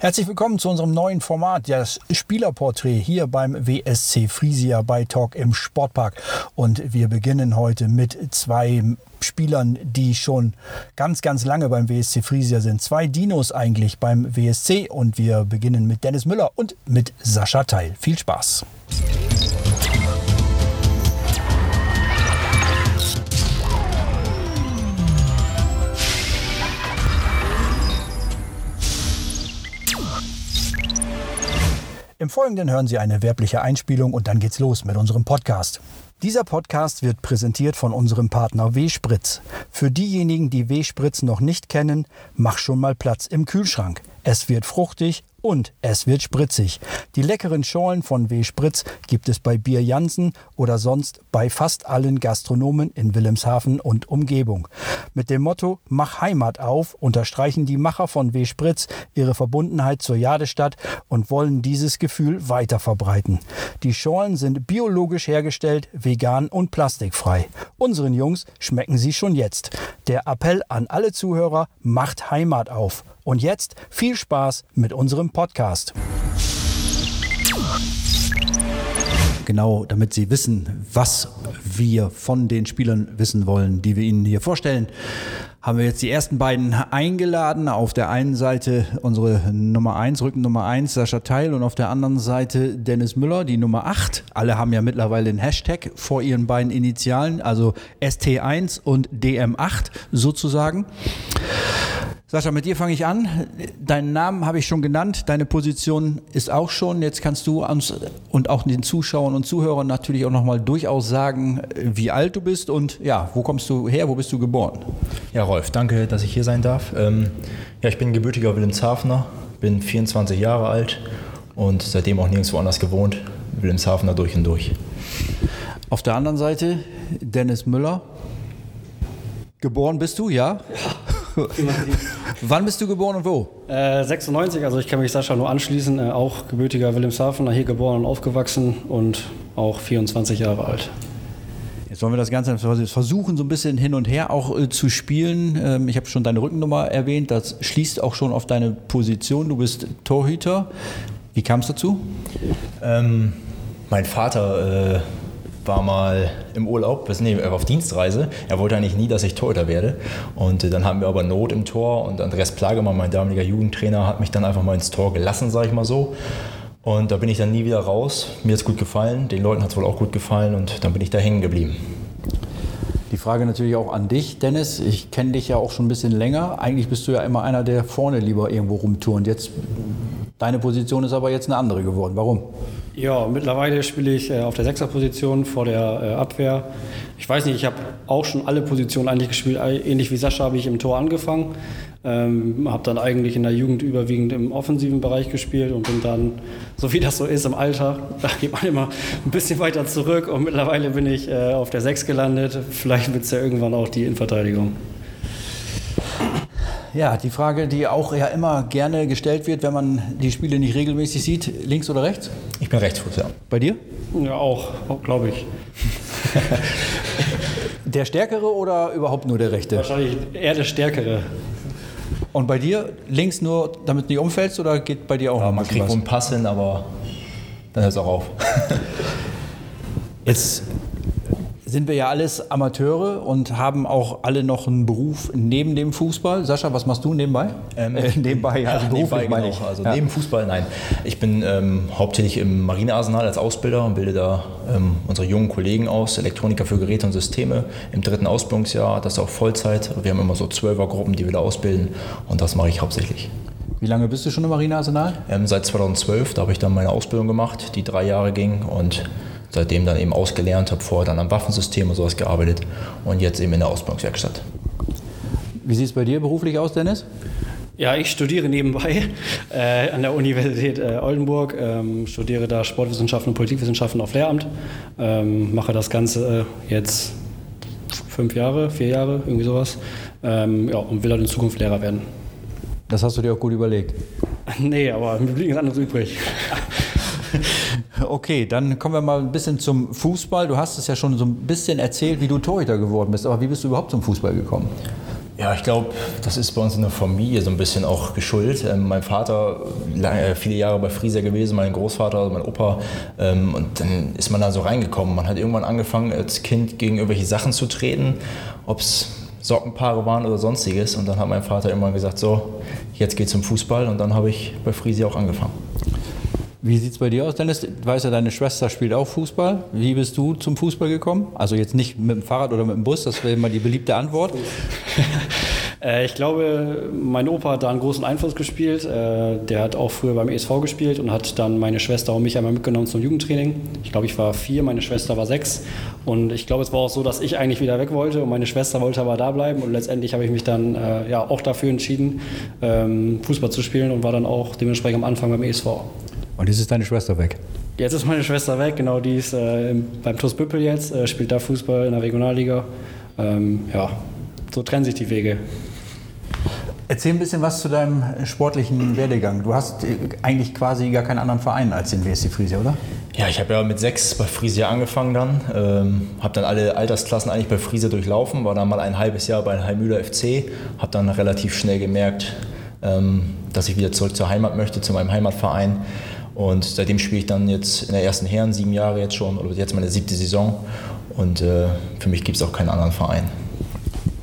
Herzlich willkommen zu unserem neuen Format, das Spielerporträt hier beim WSC Frisia bei Talk im Sportpark. Und wir beginnen heute mit zwei Spielern, die schon ganz, ganz lange beim WSC Frisia sind. Zwei Dinos eigentlich beim WSC. Und wir beginnen mit Dennis Müller und mit Sascha Teil. Viel Spaß! Im Folgenden hören Sie eine werbliche Einspielung und dann geht's los mit unserem Podcast. Dieser Podcast wird präsentiert von unserem Partner W-Spritz. Für diejenigen, die W-Spritz noch nicht kennen, mach schon mal Platz im Kühlschrank. Es wird fruchtig und es wird spritzig. Die leckeren Schorlen von W. Spritz gibt es bei Bier Jansen oder sonst bei fast allen Gastronomen in Wilhelmshaven und Umgebung. Mit dem Motto Mach Heimat auf unterstreichen die Macher von W. Spritz ihre Verbundenheit zur Jadestadt und wollen dieses Gefühl weiter verbreiten. Die Schorlen sind biologisch hergestellt, vegan und plastikfrei. Unseren Jungs schmecken sie schon jetzt. Der Appell an alle Zuhörer, macht Heimat auf. Und jetzt viel Spaß mit unserem Podcast. Genau, damit Sie wissen, was wir von den Spielern wissen wollen, die wir Ihnen hier vorstellen, haben wir jetzt die ersten beiden eingeladen. Auf der einen Seite unsere Nummer 1, Rücken Nummer 1, Sascha Teil und auf der anderen Seite Dennis Müller, die Nummer 8. Alle haben ja mittlerweile den Hashtag vor ihren beiden Initialen, also ST1 und DM8 sozusagen. Sascha, mit dir fange ich an. Deinen Namen habe ich schon genannt, deine Position ist auch schon. Jetzt kannst du uns und auch den Zuschauern und Zuhörern natürlich auch nochmal durchaus sagen, wie alt du bist und ja, wo kommst du her, wo bist du geboren? Ja, Rolf, danke, dass ich hier sein darf. Ähm, ja, ich bin gebürtiger Wilhelmshavener, bin 24 Jahre alt und seitdem auch nirgendwo anders gewohnt. Wilhelmshavener durch und durch. Auf der anderen Seite Dennis Müller. Geboren bist du, ja? Wann bist du geboren und wo? Äh, 96, also ich kann mich Sascha nur anschließen, äh, auch gebürtiger Wilhelmshaven, hier geboren und aufgewachsen und auch 24 Jahre alt. Jetzt wollen wir das Ganze versuchen, so ein bisschen hin und her auch äh, zu spielen. Ähm, ich habe schon deine Rückennummer erwähnt, das schließt auch schon auf deine Position. Du bist Torhüter. Wie kam es dazu? Ähm, mein Vater äh, war mal im Urlaub, nee, auf Dienstreise. Er wollte eigentlich nie, dass ich Torhüter werde. Und äh, dann haben wir aber Not im Tor und Andreas Plagemann, mein damaliger Jugendtrainer, hat mich dann einfach mal ins Tor gelassen, sage ich mal so. Und da bin ich dann nie wieder raus. Mir hat es gut gefallen, den Leuten hat es wohl auch gut gefallen und dann bin ich da hängen geblieben. Die Frage natürlich auch an dich, Dennis. Ich kenne dich ja auch schon ein bisschen länger. Eigentlich bist du ja immer einer, der vorne lieber irgendwo rumturnt. Jetzt, deine Position ist aber jetzt eine andere geworden. Warum? Ja, mittlerweile spiele ich äh, auf der Sechserposition vor der äh, Abwehr. Ich weiß nicht, ich habe auch schon alle Positionen eigentlich gespielt. Ähnlich wie Sascha habe ich im Tor angefangen. Ähm, habe dann eigentlich in der Jugend überwiegend im offensiven Bereich gespielt und bin dann, so wie das so ist im Alter, da geht man immer ein bisschen weiter zurück und mittlerweile bin ich äh, auf der Sechs gelandet. Vielleicht wird es ja irgendwann auch die Innenverteidigung. Ja, die Frage, die auch ja immer gerne gestellt wird, wenn man die Spiele nicht regelmäßig sieht, links oder rechts? Ich bin Rechtsfuß, ja. Bei dir? Ja, auch, auch glaube ich. der Stärkere oder überhaupt nur der Rechte? Wahrscheinlich eher der Stärkere. Und bei dir links nur, damit du nicht umfällst oder geht bei dir auch ja, Man kriegt wohl einen Pass hin, aber dann hört es auch auf. Jetzt sind wir ja alles Amateure und haben auch alle noch einen Beruf neben dem Fußball. Sascha, was machst du nebenbei? Ähm, äh, nebenbei, also ja, beruflich meine ich. Also ja. neben Fußball, nein. Ich bin ähm, hauptsächlich im Marinearsenal als Ausbilder und bilde da ähm, unsere jungen Kollegen aus, Elektroniker für Geräte und Systeme im dritten Ausbildungsjahr. Das ist auch Vollzeit. Wir haben immer so Zwölfergruppen, die wir da ausbilden und das mache ich hauptsächlich. Wie lange bist du schon im Marinearsenal? Ähm, seit 2012, da habe ich dann meine Ausbildung gemacht, die drei Jahre ging und seitdem dann eben ausgelernt, habe vorher dann am Waffensystem und sowas gearbeitet und jetzt eben in der Ausbildungswerkstatt. Wie sieht es bei dir beruflich aus, Dennis? Ja, ich studiere nebenbei äh, an der Universität äh, Oldenburg, ähm, studiere da Sportwissenschaften und Politikwissenschaften auf Lehramt, ähm, mache das Ganze äh, jetzt fünf Jahre, vier Jahre, irgendwie sowas, ähm, ja, und will dann in Zukunft Lehrer werden. Das hast du dir auch gut überlegt? nee, aber mir blieb nichts anderes übrig. Okay, dann kommen wir mal ein bisschen zum Fußball. Du hast es ja schon so ein bisschen erzählt, wie du Torhüter geworden bist, aber wie bist du überhaupt zum Fußball gekommen? Ja, ich glaube, das ist bei uns in der Familie so ein bisschen auch geschuldet. Ähm, mein Vater lange, äh, viele Jahre bei Frieser gewesen, mein Großvater, mein Opa. Ähm, und dann ist man da so reingekommen. Man hat irgendwann angefangen, als Kind gegen irgendwelche Sachen zu treten, ob es Sockenpaare waren oder sonstiges. Und dann hat mein Vater irgendwann gesagt, so, jetzt geht's zum Fußball. Und dann habe ich bei Frieser auch angefangen. Wie sieht es bei dir aus, Dennis? Ich weiß ja, deine Schwester spielt auch Fußball. Wie bist du zum Fußball gekommen? Also jetzt nicht mit dem Fahrrad oder mit dem Bus, das wäre immer die beliebte Antwort. Äh, ich glaube, mein Opa hat da einen großen Einfluss gespielt. Äh, der hat auch früher beim ESV gespielt und hat dann meine Schwester und mich einmal mitgenommen zum Jugendtraining. Ich glaube, ich war vier, meine Schwester war sechs. Und ich glaube, es war auch so, dass ich eigentlich wieder weg wollte und meine Schwester wollte aber da bleiben. Und letztendlich habe ich mich dann äh, ja, auch dafür entschieden, ähm, Fußball zu spielen und war dann auch dementsprechend am Anfang beim ESV. Und jetzt ist deine Schwester weg. Jetzt ist meine Schwester weg, genau, die ist äh, beim TuS Büppel jetzt, äh, spielt da Fußball in der Regionalliga. Ähm, ja, so trennen sich die Wege. Erzähl ein bisschen was zu deinem sportlichen Werdegang. Du hast äh, eigentlich quasi gar keinen anderen Verein als den WSC Friesia, oder? Ja, ich habe ja mit sechs bei Friesia angefangen dann. Ähm, habe dann alle Altersklassen eigentlich bei Friesia durchlaufen, war dann mal ein halbes Jahr bei Heimühler FC. Habe dann relativ schnell gemerkt, ähm, dass ich wieder zurück zur Heimat möchte, zu meinem Heimatverein. Und seitdem spiele ich dann jetzt in der ersten Herren sieben Jahre jetzt schon, oder jetzt meine siebte Saison. Und äh, für mich gibt es auch keinen anderen Verein.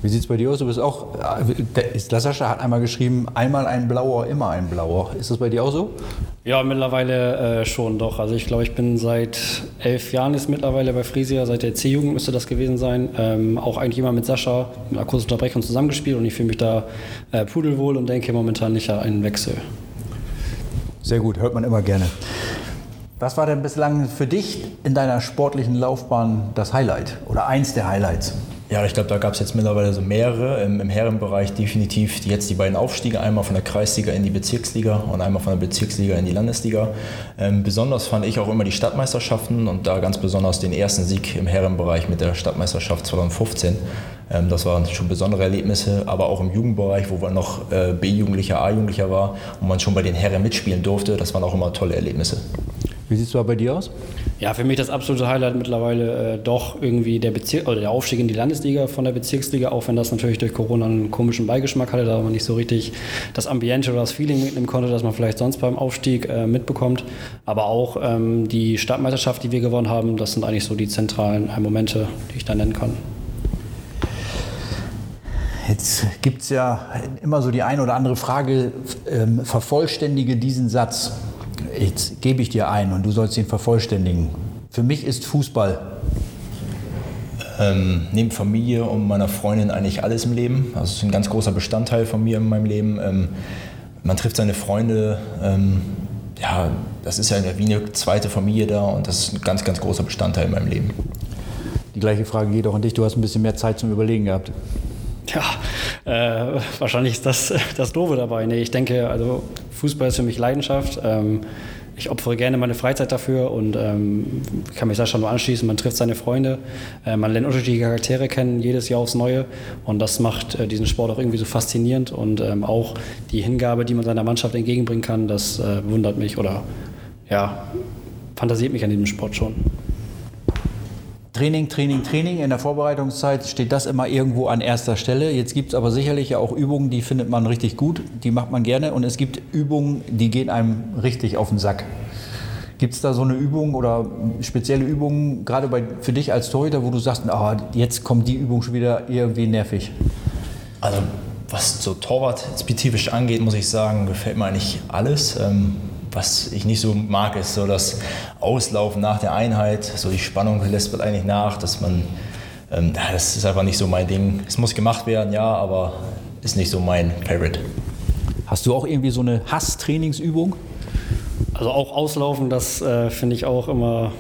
Wie sieht es bei dir aus? Du bist auch, äh, Sascha hat einmal geschrieben, einmal ein Blauer, immer ein Blauer. Ist das bei dir auch so? Ja, mittlerweile äh, schon doch. Also ich glaube, ich bin seit elf Jahren ist mittlerweile bei Frisia, seit der C-Jugend müsste das gewesen sein. Ähm, auch eigentlich immer mit Sascha in einer kurzen Unterbrechung zusammengespielt und ich fühle mich da äh, pudelwohl und denke momentan nicht an einen Wechsel. Sehr gut, hört man immer gerne. Was war denn bislang für dich in deiner sportlichen Laufbahn das Highlight oder eins der Highlights? Ja, ich glaube, da gab es jetzt mittlerweile so mehrere. Im, Im, Herrenbereich definitiv die, jetzt die beiden Aufstiege, einmal von der Kreisliga in die Bezirksliga und einmal von der Bezirksliga in die Landesliga. Ähm, besonders fand ich auch immer die Stadtmeisterschaften und da ganz besonders den ersten Sieg im Herrenbereich mit der Stadtmeisterschaft 2015. Ähm, das waren schon besondere Erlebnisse, aber auch im Jugendbereich, wo man noch äh, B-Jugendlicher, A-Jugendlicher war und man schon bei den Herren mitspielen durfte, das waren auch immer tolle Erlebnisse. Wie sieht es bei dir aus? Ja, für mich das absolute Highlight mittlerweile äh, doch irgendwie der, Bezirk oder der Aufstieg in die Landesliga von der Bezirksliga, auch wenn das natürlich durch Corona einen komischen Beigeschmack hatte, da man nicht so richtig das Ambiente oder das Feeling mitnehmen konnte, das man vielleicht sonst beim Aufstieg äh, mitbekommt. Aber auch ähm, die Stadtmeisterschaft, die wir gewonnen haben, das sind eigentlich so die zentralen Momente, die ich da nennen kann. Jetzt gibt es ja immer so die eine oder andere Frage, ähm, vervollständige diesen Satz jetzt gebe ich dir ein und du sollst ihn vervollständigen. Für mich ist Fußball. Ähm, neben Familie und meiner Freundin eigentlich alles im Leben. Also es ist ein ganz großer Bestandteil von mir in meinem Leben. Ähm, man trifft seine Freunde. Ähm, ja, das ist ja wie eine zweite Familie da und das ist ein ganz, ganz großer Bestandteil in meinem Leben. Die gleiche Frage geht auch an dich. Du hast ein bisschen mehr Zeit zum Überlegen gehabt. Ja, äh, wahrscheinlich ist das das Doofe dabei. Nee, ich denke, also Fußball ist für mich Leidenschaft. Ähm, ich opfere gerne meine Freizeit dafür und ähm, kann mich da schon nur anschließen. Man trifft seine Freunde, äh, man lernt unterschiedliche Charaktere kennen, jedes Jahr aufs Neue. Und das macht äh, diesen Sport auch irgendwie so faszinierend. Und ähm, auch die Hingabe, die man seiner Mannschaft entgegenbringen kann, das äh, wundert mich oder ja, fantasiert mich an diesem Sport schon. Training, Training, Training. In der Vorbereitungszeit steht das immer irgendwo an erster Stelle. Jetzt gibt es aber sicherlich ja auch Übungen, die findet man richtig gut, die macht man gerne. Und es gibt Übungen, die gehen einem richtig auf den Sack. Gibt es da so eine Übung oder spezielle Übungen, gerade bei, für dich als Torhüter, wo du sagst, oh, jetzt kommt die Übung schon wieder irgendwie nervig? Also was so Torwart-spezifisch angeht, muss ich sagen, gefällt mir eigentlich alles. Ähm was ich nicht so mag, ist so das Auslaufen nach der Einheit. So die Spannung lässt man eigentlich nach, dass man, ähm, das ist einfach nicht so mein Ding. Es muss gemacht werden, ja, aber ist nicht so mein Favorite. Hast du auch irgendwie so eine Hasstrainingsübung? Also auch auslaufen, das äh, finde ich auch immer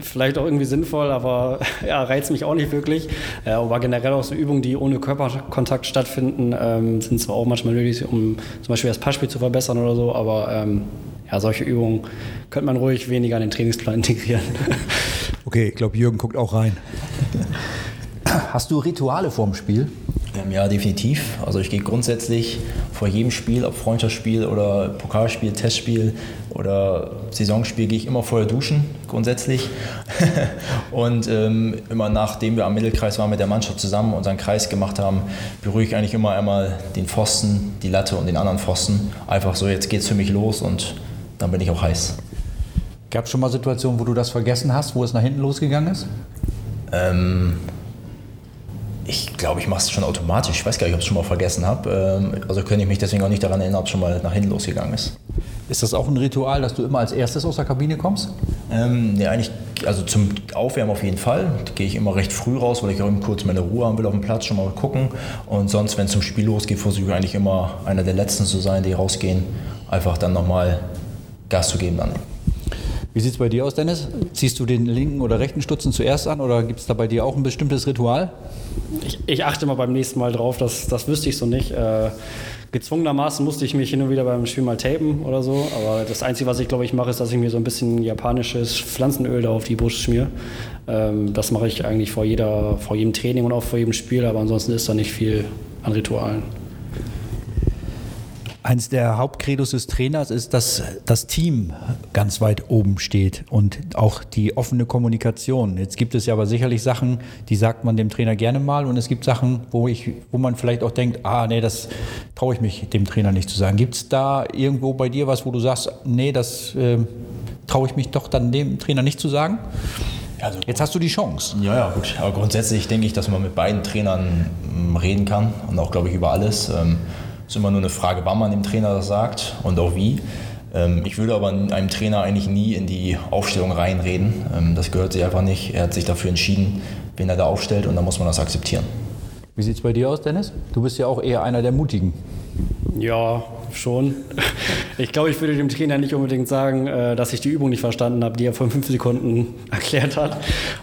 vielleicht auch irgendwie sinnvoll, aber ja, reizt mich auch nicht wirklich. Äh, aber generell auch so Übungen, die ohne Körperkontakt stattfinden, ähm, sind zwar auch manchmal nötig, um zum Beispiel das Passspiel zu verbessern oder so, aber ähm, ja, solche Übungen könnte man ruhig weniger in den Trainingsplan integrieren. Okay, ich glaube, Jürgen guckt auch rein. Hast du Rituale vorm Spiel? Ähm, ja, definitiv. Also ich gehe grundsätzlich vor jedem Spiel, ob Freundschaftsspiel oder Pokalspiel, Testspiel oder Saisonspiel, gehe ich immer vorher duschen, grundsätzlich. und ähm, immer nachdem wir am Mittelkreis waren mit der Mannschaft zusammen unseren Kreis gemacht haben, berühre ich eigentlich immer einmal den Pfosten, die Latte und den anderen Pfosten. Einfach so, jetzt geht's für mich los und dann bin ich auch heiß. Gab es schon mal Situationen, wo du das vergessen hast, wo es nach hinten losgegangen ist? Ähm, ich glaube, ich mache es schon automatisch. Ich weiß gar nicht, ob ich es schon mal vergessen habe. Ähm, also könnte ich mich deswegen auch nicht daran erinnern, ob es schon mal nach hinten losgegangen ist. Ist das auch ein Ritual, dass du immer als erstes aus der Kabine kommst? Ähm, ja, eigentlich, also zum Aufwärmen auf jeden Fall. Da gehe ich immer recht früh raus, weil ich auch eben kurz meine Ruhe haben will auf dem Platz, schon mal gucken. Und sonst, wenn es zum Spiel losgeht, versuche ich eigentlich immer einer der Letzten zu sein, die rausgehen. Einfach dann nochmal Gas zu geben dann. Wie sieht es bei dir aus, Dennis? Ziehst du den linken oder rechten Stutzen zuerst an oder gibt es da bei dir auch ein bestimmtes Ritual? Ich, ich, achte mal beim nächsten Mal drauf, das, das wüsste ich so nicht. Äh, gezwungenermaßen musste ich mich hin und wieder beim Spiel mal tapen oder so, aber das Einzige, was ich glaube ich mache, ist, dass ich mir so ein bisschen japanisches Pflanzenöl da auf die Brust schmier. Ähm, das mache ich eigentlich vor, jeder, vor jedem Training und auch vor jedem Spiel, aber ansonsten ist da nicht viel an Ritualen. Eins der Hauptcredos des Trainers ist, dass das Team ganz weit oben steht und auch die offene Kommunikation. Jetzt gibt es ja aber sicherlich Sachen, die sagt man dem Trainer gerne mal und es gibt Sachen, wo, ich, wo man vielleicht auch denkt, ah nee, das traue ich mich dem Trainer nicht zu sagen. Gibt es da irgendwo bei dir was, wo du sagst, nee, das äh, traue ich mich doch dann dem Trainer nicht zu sagen? Also Jetzt hast du die Chance. Ja, ja, gut. Aber grundsätzlich denke ich, dass man mit beiden Trainern mm, reden kann und auch, glaube ich, über alles. Ähm, ist immer nur eine Frage, wann man dem Trainer das sagt und auch wie. Ähm, ich würde aber einem Trainer eigentlich nie in die Aufstellung reinreden. Ähm, das gehört sich einfach nicht. Er hat sich dafür entschieden, wen er da aufstellt und dann muss man das akzeptieren. Wie sieht es bei dir aus, Dennis? Du bist ja auch eher einer der Mutigen. Ja, schon. Ich glaube, ich würde dem Trainer nicht unbedingt sagen, äh, dass ich die Übung nicht verstanden habe, die er vor fünf Sekunden erklärt hat.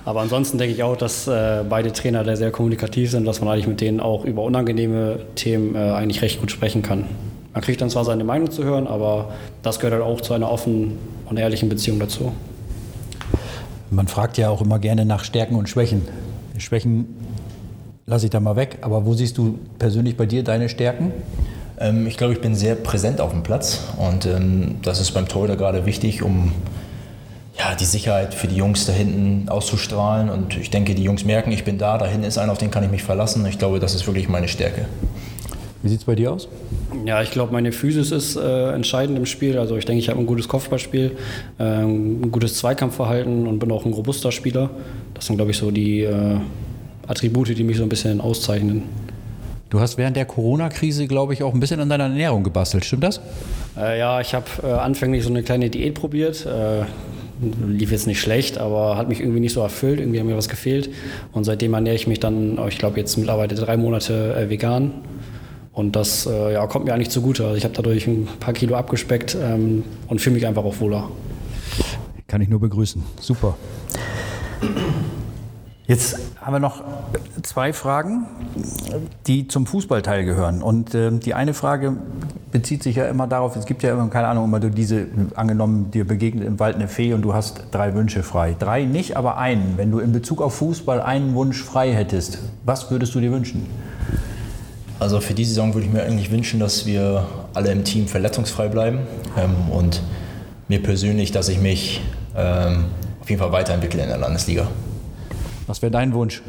Aber ansonsten denke ich auch, dass äh, beide Trainer da sehr kommunikativ sind, dass man eigentlich mit denen auch über unangenehme Themen äh, eigentlich recht gut sprechen kann. Man kriegt dann zwar seine Meinung zu hören, aber das gehört halt auch zu einer offenen und ehrlichen Beziehung dazu. Man fragt ja auch immer gerne nach Stärken und Schwächen. Schwächen lasse ich da mal weg, aber wo siehst du persönlich bei dir deine Stärken? Ähm, ich glaube, ich bin sehr präsent auf dem Platz und ähm, das ist beim Torhüter gerade wichtig, um ja, die Sicherheit für die Jungs da hinten auszustrahlen. Und ich denke, die Jungs merken, ich bin da, da hinten ist einer, auf den kann ich mich verlassen. Ich glaube, das ist wirklich meine Stärke. Wie sieht es bei dir aus? Ja, ich glaube, meine Physis ist äh, entscheidend im Spiel. Also ich denke, ich habe ein gutes Kopfballspiel, äh, ein gutes Zweikampfverhalten und bin auch ein robuster Spieler. Das sind, glaube ich, so die äh, Attribute, die mich so ein bisschen auszeichnen. Du hast während der Corona-Krise, glaube ich, auch ein bisschen an deiner Ernährung gebastelt, stimmt das? Äh, ja, ich habe äh, anfänglich so eine kleine Diät probiert. Äh, lief jetzt nicht schlecht, aber hat mich irgendwie nicht so erfüllt. Irgendwie hat mir was gefehlt. Und seitdem ernähre ich mich dann, oh, ich glaube, jetzt mittlerweile drei Monate äh, vegan. Und das äh, ja, kommt mir eigentlich zugute. Also ich habe dadurch ein paar Kilo abgespeckt ähm, und fühle mich einfach auch wohler. Kann ich nur begrüßen. Super. Jetzt haben wir noch zwei Fragen, die zum Fußballteil gehören. Und äh, die eine Frage bezieht sich ja immer darauf, es gibt ja immer, keine Ahnung, immer du diese, angenommen, dir begegnet im Wald eine Fee und du hast drei Wünsche frei. Drei nicht, aber einen. Wenn du in Bezug auf Fußball einen Wunsch frei hättest, was würdest du dir wünschen? Also für die Saison würde ich mir eigentlich wünschen, dass wir alle im Team verletzungsfrei bleiben ähm, und mir persönlich, dass ich mich ähm, auf jeden Fall weiterentwickle in der Landesliga. Was wäre dein Wunsch?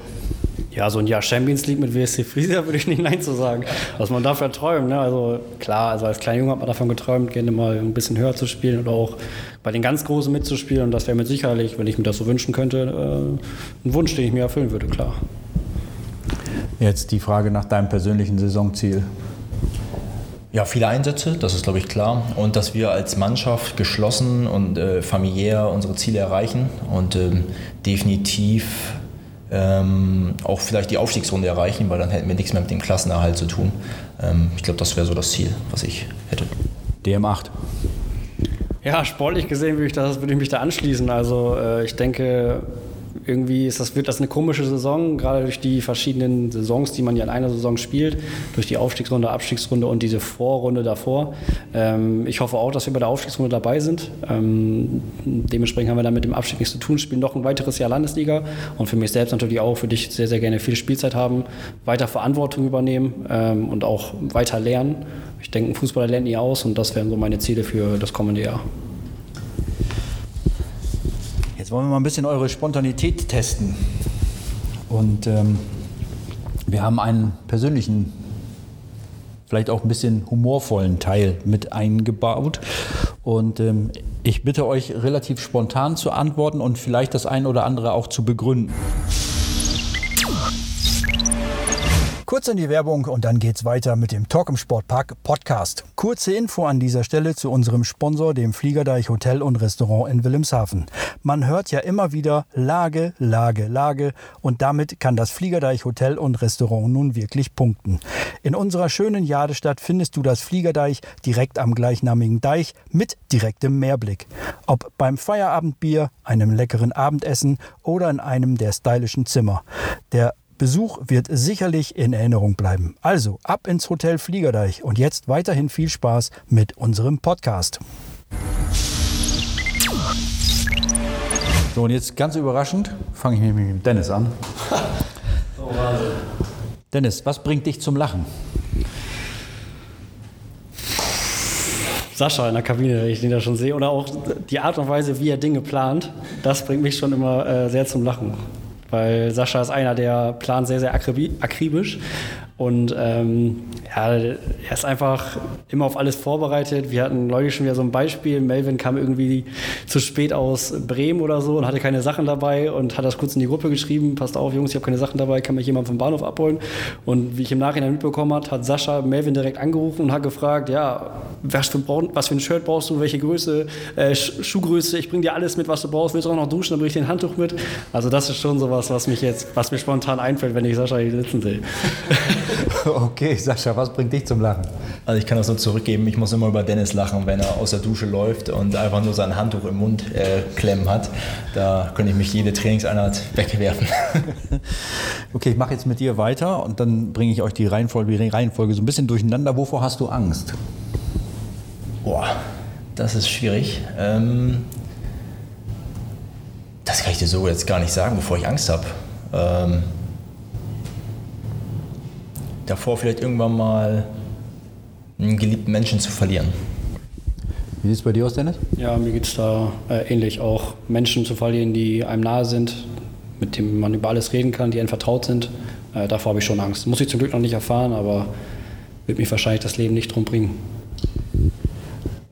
Ja, so ein Jahr Champions League mit WSC Frieser würde ich nicht Nein zu sagen. Was man dafür träumt. Ne? Also klar, also als kleiner Junge hat man davon geträumt, gerne mal ein bisschen höher zu spielen oder auch bei den ganz Großen mitzuspielen. Und das wäre mit sicherlich, wenn ich mir das so wünschen könnte, äh, ein Wunsch, den ich mir erfüllen würde, klar. Jetzt die Frage nach deinem persönlichen Saisonziel. Ja, viele Einsätze, das ist, glaube ich, klar. Und dass wir als Mannschaft geschlossen und äh, familiär unsere Ziele erreichen und ähm, definitiv ähm, auch vielleicht die Aufstiegsrunde erreichen, weil dann hätten wir nichts mehr mit dem Klassenerhalt zu tun. Ähm, ich glaube, das wäre so das Ziel, was ich hätte. DM8. Ja, sportlich gesehen würde ich, das, würde ich mich da anschließen. Also äh, ich denke, irgendwie ist das, wird das eine komische Saison, gerade durch die verschiedenen Saisons, die man ja in einer Saison spielt, durch die Aufstiegsrunde, Abstiegsrunde und diese Vorrunde davor. Ähm, ich hoffe auch, dass wir bei der Aufstiegsrunde dabei sind. Ähm, dementsprechend haben wir dann mit dem Abstieg nichts zu tun, spielen noch ein weiteres Jahr Landesliga und für mich selbst natürlich auch, für dich sehr, sehr gerne viel Spielzeit haben, weiter Verantwortung übernehmen ähm, und auch weiter lernen. Ich denke, ein Fußballer lernt nie aus und das wären so meine Ziele für das kommende Jahr jetzt wollen wir mal ein bisschen eure Spontanität testen. Und ähm, wir haben einen persönlichen, vielleicht auch ein bisschen humorvollen Teil mit eingebaut. Und ähm, ich bitte euch relativ spontan zu antworten und vielleicht das ein oder andere auch zu begründen. Kurz in die Werbung und dann geht's weiter mit dem Talk im Sportpark Podcast. Kurze Info an dieser Stelle zu unserem Sponsor, dem Fliegerdeich Hotel und Restaurant in Wilhelmshaven. Man hört ja immer wieder Lage, Lage, Lage und damit kann das Fliegerdeich Hotel und Restaurant nun wirklich punkten. In unserer schönen Jadestadt findest du das Fliegerdeich direkt am gleichnamigen Deich mit direktem Meerblick. Ob beim Feierabendbier, einem leckeren Abendessen oder in einem der stylischen Zimmer. Der Besuch wird sicherlich in Erinnerung bleiben. Also ab ins Hotel Fliegerdeich und jetzt weiterhin viel Spaß mit unserem Podcast. So, und jetzt ganz überraschend fange ich mit Dennis an. Dennis, was bringt dich zum Lachen? Sascha in der Kabine, wenn ich den da schon sehe. Oder auch die Art und Weise, wie er Dinge plant, das bringt mich schon immer äh, sehr zum Lachen. Weil Sascha ist einer, der plant sehr, sehr akribisch. Und ähm, ja, er ist einfach immer auf alles vorbereitet. Wir hatten neulich schon wieder so ein Beispiel. Melvin kam irgendwie zu spät aus Bremen oder so und hatte keine Sachen dabei und hat das kurz in die Gruppe geschrieben. Passt auf, Jungs, ich habe keine Sachen dabei, kann mich jemand vom Bahnhof abholen. Und wie ich im Nachhinein mitbekommen habe, hat Sascha Melvin direkt angerufen und hat gefragt, ja, was für, was für ein Shirt brauchst du, welche Größe, äh, Schuhgröße, ich bring dir alles mit, was du brauchst. Willst du auch noch duschen, dann bring ich dir ein Handtuch mit. Also das ist schon sowas, was mich jetzt, was mir spontan einfällt, wenn ich Sascha hier sitzen sehe. Okay, Sascha, was bringt dich zum Lachen? Also ich kann das nur zurückgeben, ich muss immer über Dennis lachen, wenn er aus der Dusche läuft und einfach nur sein Handtuch im Mund äh, klemmen hat. Da könnte ich mich jede Trainingseinheit wegwerfen. Okay, ich mache jetzt mit dir weiter und dann bringe ich euch die Reihenfolge, die Reihenfolge so ein bisschen durcheinander. Wovor hast du Angst? Boah, das ist schwierig. Ähm, das kann ich dir so jetzt gar nicht sagen, bevor ich Angst habe. Ähm, davor vielleicht irgendwann mal einen geliebten Menschen zu verlieren. Wie sieht es bei dir aus, Dennis? Ja, mir geht es da äh, ähnlich auch. Menschen zu verlieren, die einem nahe sind, mit denen man über alles reden kann, die einem vertraut sind. Äh, davor habe ich schon Angst. Muss ich zum Glück noch nicht erfahren, aber wird mich wahrscheinlich das Leben nicht drum bringen.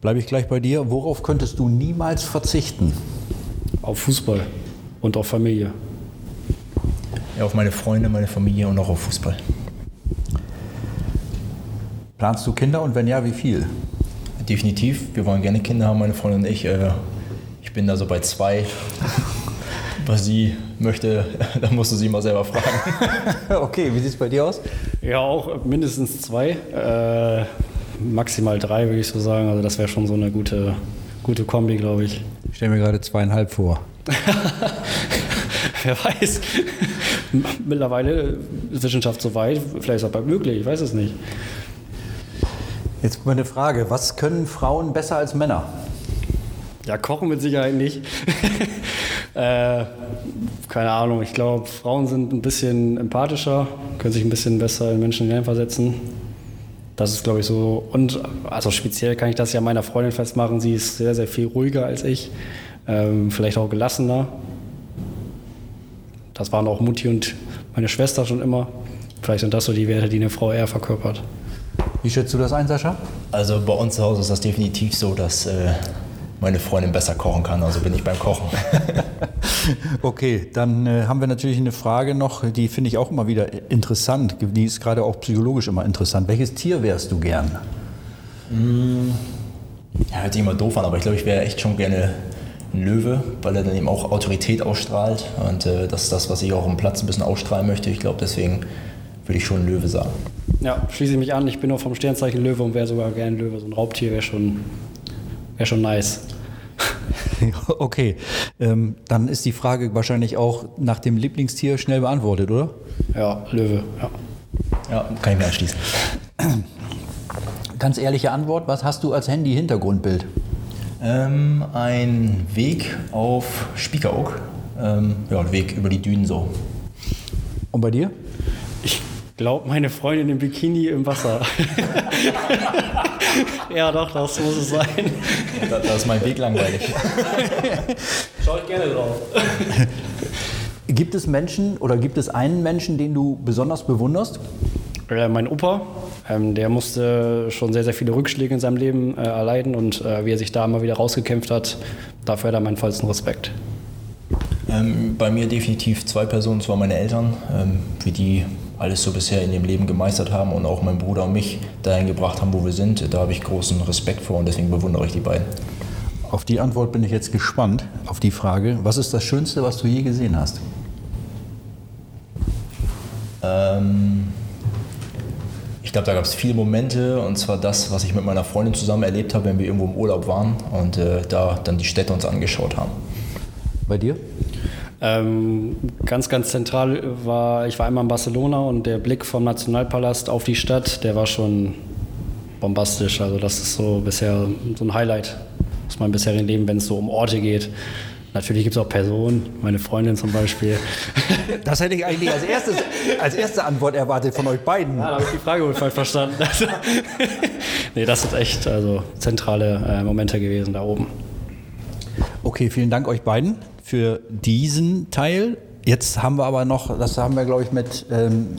Bleibe ich gleich bei dir. Worauf könntest du niemals verzichten? Auf Fußball und auf Familie. Ja, auf meine Freunde, meine Familie und auch auf Fußball. Planst du Kinder und wenn ja, wie viel? Definitiv. Wir wollen gerne Kinder haben, meine Freundin und ich. Äh, ich bin da so bei zwei. Was sie möchte, da musst du sie mal selber fragen. okay, wie sieht es bei dir aus? Ja, auch mindestens zwei. Äh, maximal drei, würde ich so sagen. Also das wäre schon so eine gute, gute Kombi, glaube ich. Ich stelle mir gerade zweieinhalb vor. Wer weiß. Mittlerweile ist Wissenschaft so weit, vielleicht ist das bald möglich, ich weiß es nicht. Jetzt mal eine Frage. Was können Frauen besser als Männer? Ja, kochen mit Sicherheit nicht. äh, keine Ahnung, ich glaube, Frauen sind ein bisschen empathischer, können sich ein bisschen besser in Menschen hineinversetzen. Das ist, glaube ich, so. Und also speziell kann ich das ja meiner Freundin festmachen. Sie ist sehr, sehr viel ruhiger als ich. Ähm, vielleicht auch gelassener. Das waren auch Mutti und meine Schwester schon immer. Vielleicht sind das so die Werte, die eine Frau eher verkörpert. Wie schätzt du das ein, Sascha? Also bei uns zu Hause ist das definitiv so, dass äh, meine Freundin besser kochen kann. Also bin ich beim Kochen. okay, dann äh, haben wir natürlich eine Frage noch, die finde ich auch immer wieder interessant. Die ist gerade auch psychologisch immer interessant. Welches Tier wärst du gern? Mm, ja, hört sich immer doof an, aber ich glaube, ich wäre echt schon gerne ein Löwe, weil er dann eben auch Autorität ausstrahlt. Und äh, das ist das, was ich auch im Platz ein bisschen ausstrahlen möchte. Ich glaube, deswegen würde ich schon ein Löwe sagen. Ja, schließe ich mich an. Ich bin auch vom Sternzeichen Löwe und wäre sogar gerne Löwe. So ein Raubtier wäre schon, wär schon nice. Okay, ähm, dann ist die Frage wahrscheinlich auch nach dem Lieblingstier schnell beantwortet, oder? Ja, Löwe, ja. Ja, kann ich mir anschließen. Ganz ehrliche Antwort, was hast du als Handy-Hintergrundbild? Ähm, ein Weg auf Spiekeroog. Ähm, ja, ein Weg über die Dünen so. Und bei dir? Ich glaube, meine Freundin im Bikini im Wasser. ja, doch, das muss es sein. Da, da ist mein Weg langweilig. Schau ich gerne drauf. Gibt es Menschen oder gibt es einen Menschen, den du besonders bewunderst? Äh, mein Opa, ähm, der musste schon sehr, sehr viele Rückschläge in seinem Leben äh, erleiden und äh, wie er sich da immer wieder rausgekämpft hat, dafür hat er meinen vollsten Respekt. Ähm, bei mir definitiv zwei Personen, zwar meine Eltern, ähm, wie die alles so bisher in dem Leben gemeistert haben und auch mein Bruder und mich dahin gebracht haben, wo wir sind. Da habe ich großen Respekt vor und deswegen bewundere ich die beiden. Auf die Antwort bin ich jetzt gespannt, auf die Frage. Was ist das Schönste, was du je gesehen hast? Ähm, ich glaube, da gab es viele Momente und zwar das, was ich mit meiner Freundin zusammen erlebt habe, wenn wir irgendwo im Urlaub waren und äh, da dann die Städte uns angeschaut haben. Bei dir? Ähm, ganz, ganz zentral war, ich war einmal in Barcelona und der Blick vom Nationalpalast auf die Stadt, der war schon bombastisch. Also das ist so bisher so ein Highlight aus meinem bisherigen Leben, wenn es so um Orte geht. Natürlich gibt es auch Personen, meine Freundin zum Beispiel. Das hätte ich eigentlich als, erstes, als erste Antwort erwartet von euch beiden. Ja, da habe ich die Frage wohl falsch verstanden. Nee, das sind echt also, zentrale äh, Momente gewesen da oben. Okay, vielen Dank euch beiden für diesen Teil. Jetzt haben wir aber noch, das haben wir glaube ich mit ähm,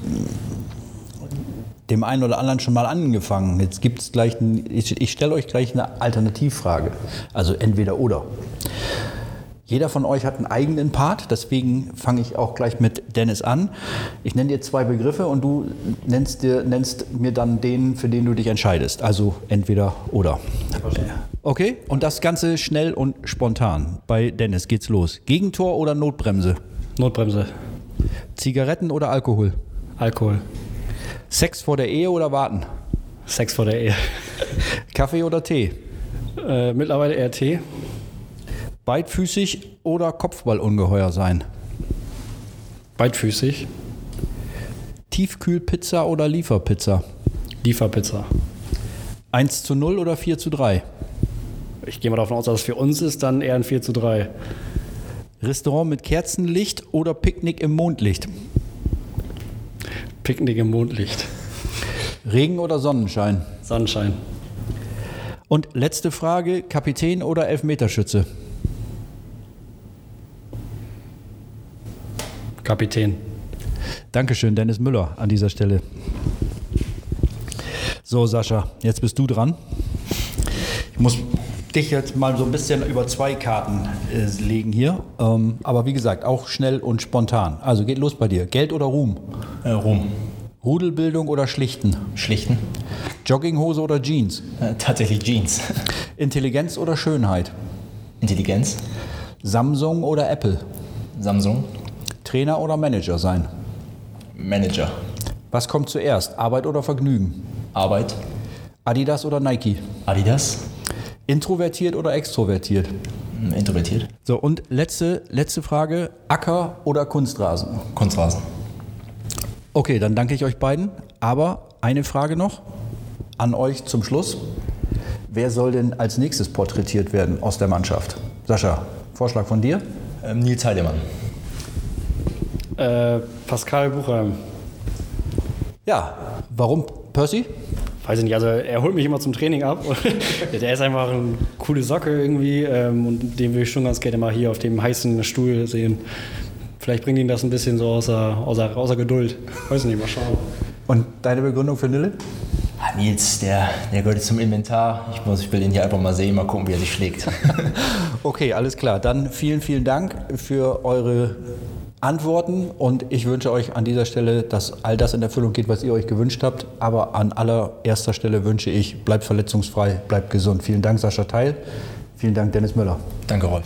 dem einen oder anderen schon mal angefangen. Jetzt gibt es gleich, ein, ich, ich stelle euch gleich eine Alternativfrage. Also entweder oder. Jeder von euch hat einen eigenen Part, deswegen fange ich auch gleich mit Dennis an. Ich nenne dir zwei Begriffe und du nennst, dir, nennst mir dann den, für den du dich entscheidest. Also entweder oder. Okay, und das Ganze schnell und spontan. Bei Dennis geht's los. Gegentor oder Notbremse? Notbremse. Zigaretten oder Alkohol? Alkohol. Sex vor der Ehe oder warten? Sex vor der Ehe. Kaffee oder Tee? Äh, mittlerweile eher Tee. Beidfüßig oder Kopfballungeheuer sein? Beidfüßig. Tiefkühlpizza oder Lieferpizza? Lieferpizza. 1 zu 0 oder 4 zu 3? Ich gehe mal davon aus, dass es für uns ist, dann eher ein 4 zu 3. Restaurant mit Kerzenlicht oder Picknick im Mondlicht? Picknick im Mondlicht. Regen oder Sonnenschein? Sonnenschein. Und letzte Frage, Kapitän oder Elfmeterschütze? Kapitän. Dankeschön, Dennis Müller an dieser Stelle. So, Sascha, jetzt bist du dran. Ich muss dich jetzt mal so ein bisschen über zwei Karten äh, legen hier. Ähm, aber wie gesagt, auch schnell und spontan. Also geht los bei dir. Geld oder Ruhm? Äh, Ruhm. Rudelbildung oder Schlichten? Schlichten. Jogginghose oder Jeans? Äh, tatsächlich Jeans. Intelligenz oder Schönheit? Intelligenz. Samsung oder Apple? Samsung. Trainer oder Manager sein? Manager. Was kommt zuerst? Arbeit oder Vergnügen? Arbeit. Adidas oder Nike? Adidas. Introvertiert oder extrovertiert? Hm, Introvertiert. So, und letzte, letzte Frage: Acker oder Kunstrasen? Kunstrasen. Okay, dann danke ich euch beiden. Aber eine Frage noch an euch zum Schluss. Wer soll denn als nächstes porträtiert werden aus der Mannschaft? Sascha, Vorschlag von dir? Ähm, Nils Heidemann. Äh, Pascal Buchheim. Ja, warum Percy? Weiß ich nicht, also er holt mich immer zum Training ab. der ist einfach eine coole Socke irgendwie ähm, und den will ich schon ganz gerne mal hier auf dem heißen Stuhl sehen. Vielleicht bringt ihn das ein bisschen so außer, außer, außer Geduld. Weiß nicht, mal schauen. Und deine Begründung für Nille? Ah, Nils, der, der gehört jetzt zum Inventar. Ich, muss, ich will ihn hier einfach mal sehen, mal gucken, wie er sich schlägt. Okay, alles klar. Dann vielen, vielen Dank für eure Antworten und ich wünsche euch an dieser Stelle, dass all das in Erfüllung geht, was ihr euch gewünscht habt. Aber an allererster Stelle wünsche ich, bleibt verletzungsfrei, bleibt gesund. Vielen Dank, Sascha Teil. Vielen Dank, Dennis Müller. Danke, Rolf.